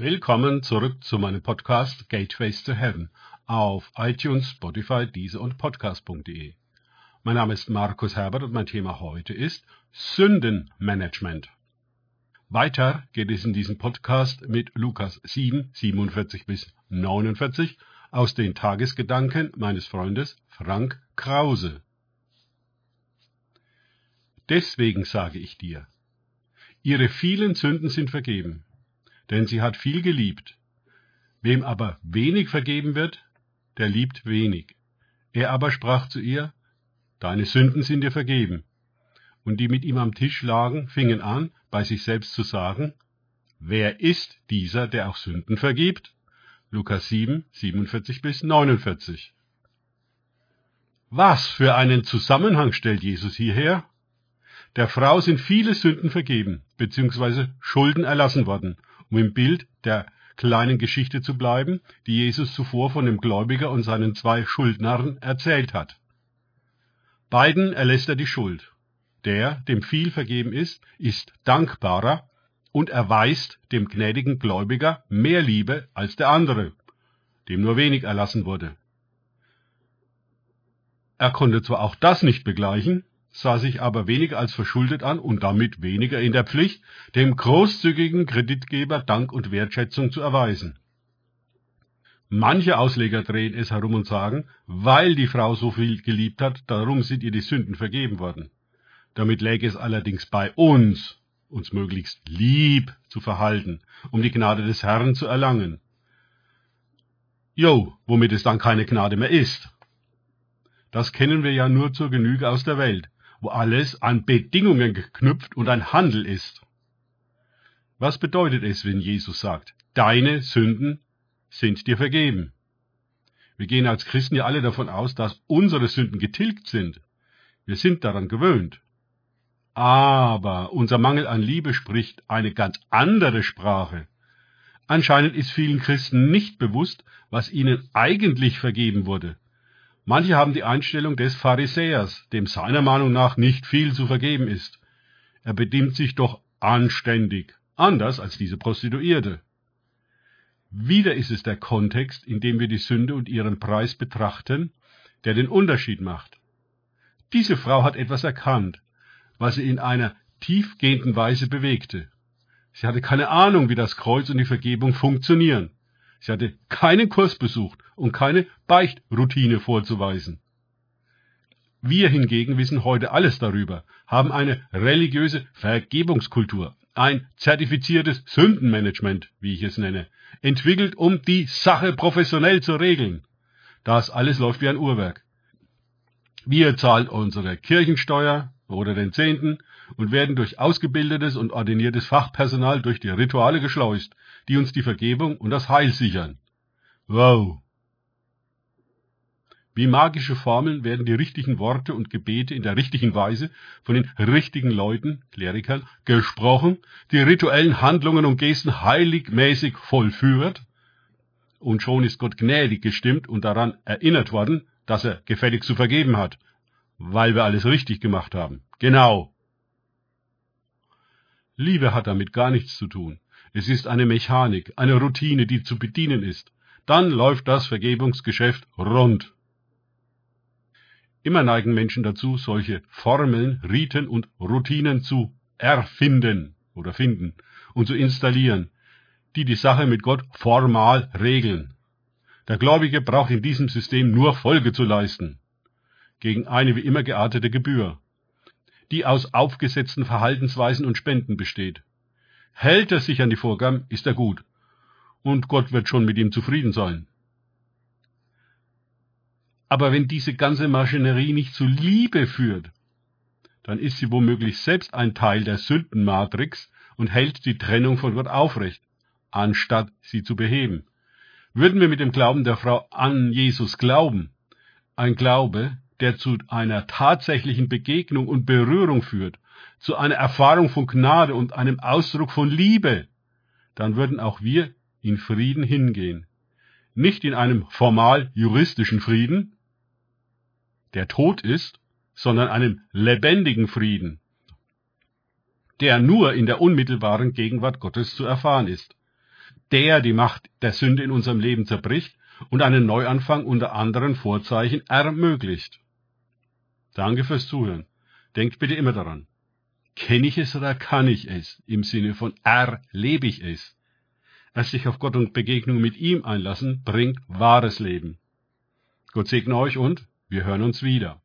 Willkommen zurück zu meinem Podcast Gateways to Heaven auf iTunes, Spotify, Deezer und Podcast.de. Mein Name ist Markus Herbert und mein Thema heute ist Sündenmanagement. Weiter geht es in diesem Podcast mit Lukas 7, 47 bis 49 aus den Tagesgedanken meines Freundes Frank Krause. Deswegen sage ich dir, ihre vielen Sünden sind vergeben, denn sie hat viel geliebt. Wem aber wenig vergeben wird, der liebt wenig. Er aber sprach zu ihr, Deine Sünden sind dir vergeben. Und die mit ihm am Tisch lagen, fingen an, bei sich selbst zu sagen, Wer ist dieser, der auch Sünden vergibt? Lukas 7, 47 bis 49. Was für einen Zusammenhang stellt Jesus hierher? Der Frau sind viele Sünden vergeben, beziehungsweise Schulden erlassen worden, um im Bild der kleinen Geschichte zu bleiben, die Jesus zuvor von dem Gläubiger und seinen zwei Schuldnern erzählt hat. Beiden erlässt er die Schuld. Der, dem viel vergeben ist, ist dankbarer und erweist dem gnädigen Gläubiger mehr Liebe als der andere, dem nur wenig erlassen wurde. Er konnte zwar auch das nicht begleichen, sah sich aber weniger als verschuldet an und damit weniger in der Pflicht, dem großzügigen Kreditgeber Dank und Wertschätzung zu erweisen. Manche Ausleger drehen es herum und sagen, weil die Frau so viel geliebt hat, darum sind ihr die Sünden vergeben worden. Damit läge es allerdings bei uns, uns möglichst lieb zu verhalten, um die Gnade des Herrn zu erlangen. Jo, womit es dann keine Gnade mehr ist. Das kennen wir ja nur zur Genüge aus der Welt, wo alles an Bedingungen geknüpft und ein Handel ist. Was bedeutet es, wenn Jesus sagt, deine Sünden sind dir vergeben? Wir gehen als Christen ja alle davon aus, dass unsere Sünden getilgt sind. Wir sind daran gewöhnt. Aber unser Mangel an Liebe spricht eine ganz andere Sprache. Anscheinend ist vielen Christen nicht bewusst, was ihnen eigentlich vergeben wurde Manche haben die Einstellung des Pharisäers, dem seiner Meinung nach nicht viel zu vergeben ist. Er bedient sich doch anständig, anders als diese Prostituierte. Wieder ist es der Kontext, in dem wir die Sünde und ihren Preis betrachten, der den Unterschied macht. Diese Frau hat etwas erkannt, was sie in einer tiefgehenden Weise bewegte. Sie hatte keine Ahnung, wie das Kreuz und die Vergebung funktionieren. Sie hatte keinen Kurs besucht und keine Beichtroutine vorzuweisen. Wir hingegen wissen heute alles darüber, haben eine religiöse Vergebungskultur, ein zertifiziertes Sündenmanagement, wie ich es nenne, entwickelt, um die Sache professionell zu regeln. Das alles läuft wie ein Uhrwerk. Wir zahlen unsere Kirchensteuer oder den Zehnten und werden durch ausgebildetes und ordiniertes Fachpersonal durch die Rituale geschleust, die uns die Vergebung und das Heil sichern. Wow! Wie magische Formeln werden die richtigen Worte und Gebete in der richtigen Weise von den richtigen Leuten, Klerikern, gesprochen, die rituellen Handlungen und Gesten heiligmäßig vollführt, und schon ist Gott gnädig gestimmt und daran erinnert worden, dass er gefällig zu vergeben hat, weil wir alles richtig gemacht haben. Genau. Liebe hat damit gar nichts zu tun. Es ist eine Mechanik, eine Routine, die zu bedienen ist. Dann läuft das Vergebungsgeschäft rund. Immer neigen Menschen dazu, solche Formeln, Riten und Routinen zu erfinden oder finden und zu installieren, die die Sache mit Gott formal regeln. Der Gläubige braucht in diesem System nur Folge zu leisten, gegen eine wie immer geartete Gebühr, die aus aufgesetzten Verhaltensweisen und Spenden besteht. Hält er sich an die Vorgaben, ist er gut. Und Gott wird schon mit ihm zufrieden sein. Aber wenn diese ganze Maschinerie nicht zu Liebe führt, dann ist sie womöglich selbst ein Teil der Sündenmatrix und hält die Trennung von Gott aufrecht, anstatt sie zu beheben. Würden wir mit dem Glauben der Frau an Jesus glauben, ein Glaube, der zu einer tatsächlichen Begegnung und Berührung führt zu einer Erfahrung von Gnade und einem Ausdruck von Liebe, dann würden auch wir in Frieden hingehen. Nicht in einem formal juristischen Frieden, der tot ist, sondern einem lebendigen Frieden, der nur in der unmittelbaren Gegenwart Gottes zu erfahren ist. der die Macht der Sünde in unserem Leben zerbricht und einen Neuanfang unter anderen Vorzeichen ermöglicht. Danke fürs Zuhören. Denkt bitte immer daran. Kenne ich es oder kann ich es? Im Sinne von erlebe ich es. Erst sich auf Gott und Begegnung mit ihm einlassen, bringt wahres Leben. Gott segne euch und wir hören uns wieder.